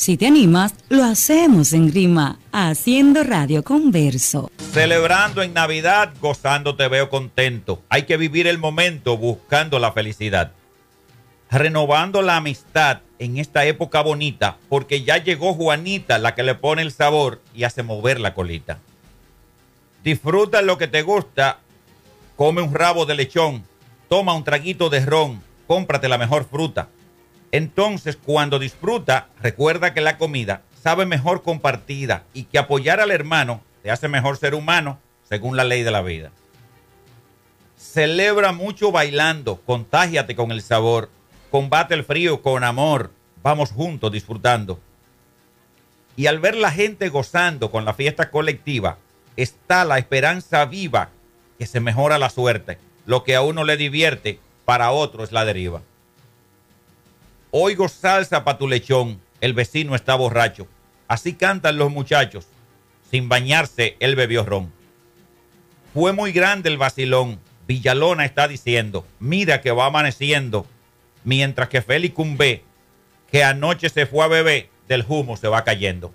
Si te animas, lo hacemos en Grima, haciendo radio converso. Celebrando en Navidad, gozando te veo contento. Hay que vivir el momento buscando la felicidad. Renovando la amistad en esta época bonita, porque ya llegó Juanita, la que le pone el sabor y hace mover la colita. Disfruta lo que te gusta, come un rabo de lechón, toma un traguito de ron, cómprate la mejor fruta entonces, cuando disfruta, recuerda que la comida sabe mejor compartida y que apoyar al hermano te hace mejor ser humano según la ley de la vida. Celebra mucho bailando, contágiate con el sabor, combate el frío con amor, vamos juntos disfrutando. Y al ver la gente gozando con la fiesta colectiva, está la esperanza viva que se mejora la suerte. Lo que a uno le divierte, para otro es la deriva. Oigo salsa pa' tu lechón, el vecino está borracho. Así cantan los muchachos. Sin bañarse, él bebió ron. Fue muy grande el vacilón. Villalona está diciendo, mira que va amaneciendo. Mientras que Félix Cumbé, que anoche se fue a beber, del humo se va cayendo.